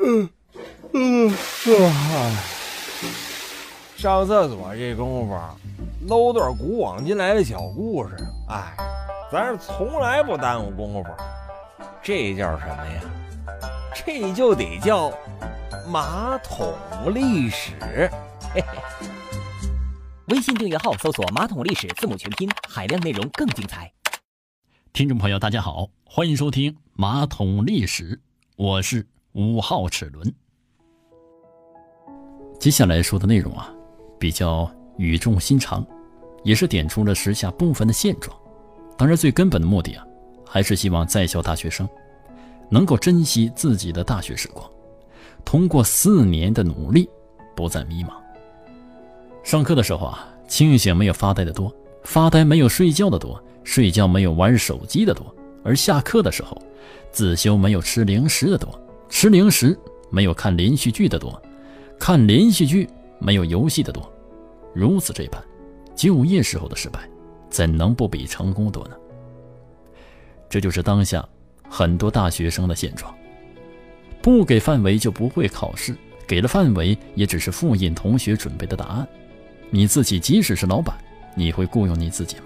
嗯嗯啊！上厕所这功夫，搂段古往今来的小故事。哎，咱是从来不耽误功夫。这叫什么呀？这就得叫马桶历史。嘿嘿。微信订阅号搜索“马桶历史”字母全拼，海量内容更精彩。听众朋友，大家好，欢迎收听《马桶历史》，我是五号齿轮。接下来说的内容啊，比较语重心长，也是点出了时下部分的现状。当然，最根本的目的啊，还是希望在校大学生能够珍惜自己的大学时光，通过四年的努力，不再迷茫。上课的时候啊，清醒没有发呆的多，发呆没有睡觉的多，睡觉没有玩手机的多；而下课的时候，自修没有吃零食的多，吃零食没有看连续剧的多，看连续剧没有游戏的多。如此这般，就业时候的失败，怎能不比成功多呢？这就是当下很多大学生的现状。不给范围就不会考试，给了范围也只是复印同学准备的答案。你自己即使是老板，你会雇佣你自己吗？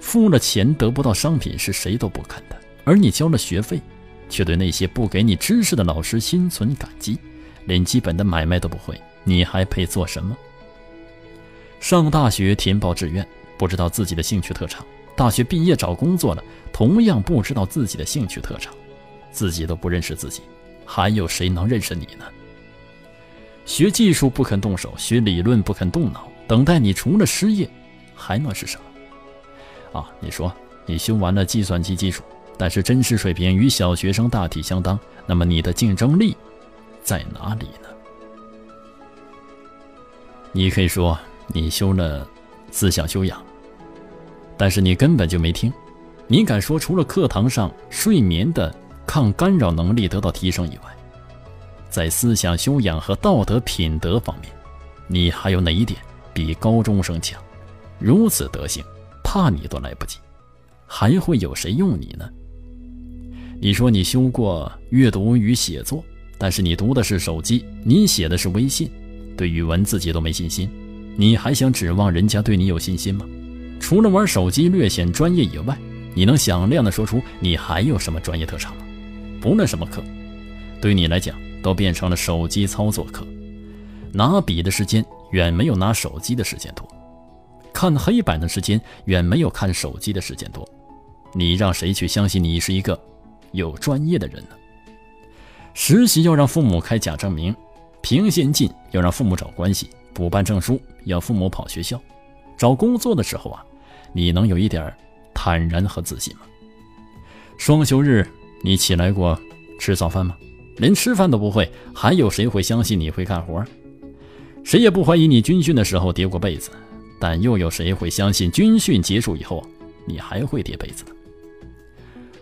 付了钱得不到商品是谁都不肯的，而你交了学费，却对那些不给你知识的老师心存感激，连基本的买卖都不会，你还配做什么？上大学填报志愿，不知道自己的兴趣特长；大学毕业找工作了，同样不知道自己的兴趣特长，自己都不认识自己，还有谁能认识你呢？学技术不肯动手，学理论不肯动脑，等待你除了失业，还能是什么？啊，你说你修完了计算机基础，但是真实水平与小学生大体相当，那么你的竞争力在哪里呢？你可以说你修了思想修养，但是你根本就没听。你敢说除了课堂上睡眠的抗干扰能力得到提升以外？在思想修养和道德品德方面，你还有哪一点比高中生强？如此德行，怕你都来不及，还会有谁用你呢？你说你修过阅读与写作，但是你读的是手机，你写的是微信，对语文自己都没信心，你还想指望人家对你有信心吗？除了玩手机略显专业以外，你能响亮的说出你还有什么专业特长吗？不论什么课，对你来讲。都变成了手机操作课，拿笔的时间远没有拿手机的时间多，看黑板的时间远没有看手机的时间多。你让谁去相信你是一个有专业的人呢？实习要让父母开假证明，评先进要让父母找关系，补办证书要父母跑学校，找工作的时候啊，你能有一点坦然和自信吗？双休日你起来过吃早饭吗？连吃饭都不会，还有谁会相信你会干活？谁也不怀疑你军训的时候叠过被子，但又有谁会相信军训结束以后你还会叠被子呢？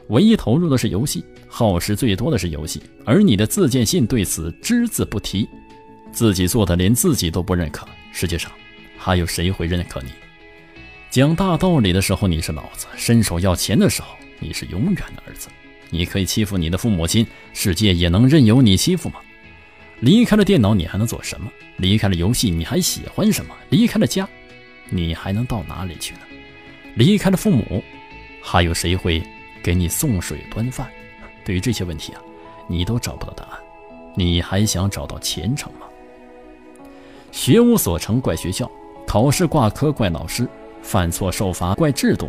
唯一投入的是游戏，耗时最多的是游戏，而你的自荐信对此只字不提，自己做的连自己都不认可，世界上还有谁会认可你？讲大道理的时候你是老子，伸手要钱的时候你是永远的儿子。你可以欺负你的父母亲，世界也能任由你欺负吗？离开了电脑，你还能做什么？离开了游戏，你还喜欢什么？离开了家，你还能到哪里去呢？离开了父母，还有谁会给你送水端饭？对于这些问题啊，你都找不到答案，你还想找到前程吗？学无所成怪学校，考试挂科怪老师，犯错受罚怪制度，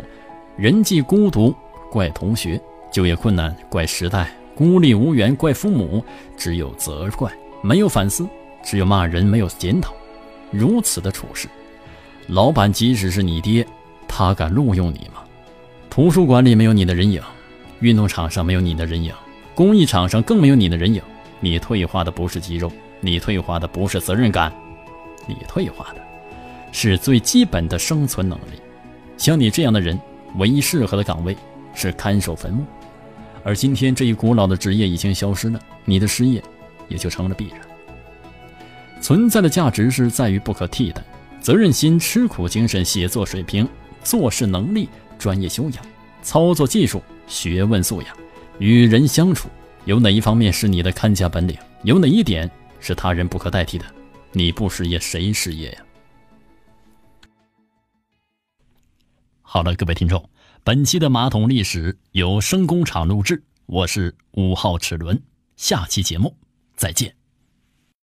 人际孤独怪同学。就业困难怪时代，孤立无援怪父母，只有责怪没有反思，只有骂人没有检讨。如此的处事，老板即使是你爹，他敢录用你吗？图书馆里没有你的人影，运动场上没有你的人影，公益场上更没有你的人影。你退化的不是肌肉，你退化的不是责任感，你退化的是最基本的生存能力。像你这样的人，唯一适合的岗位是看守坟墓。而今天这一古老的职业已经消失了，你的失业也就成了必然。存在的价值是在于不可替代，责任心、吃苦精神、写作水平、做事能力、专业修养、操作技术、学问素养、与人相处、有哪一方面是你的看家本领？有哪一点是他人不可代替的？你不失业，谁失业呀？好了，各位听众，本期的马桶历史由声工厂录制，我是五号齿轮，下期节目再见。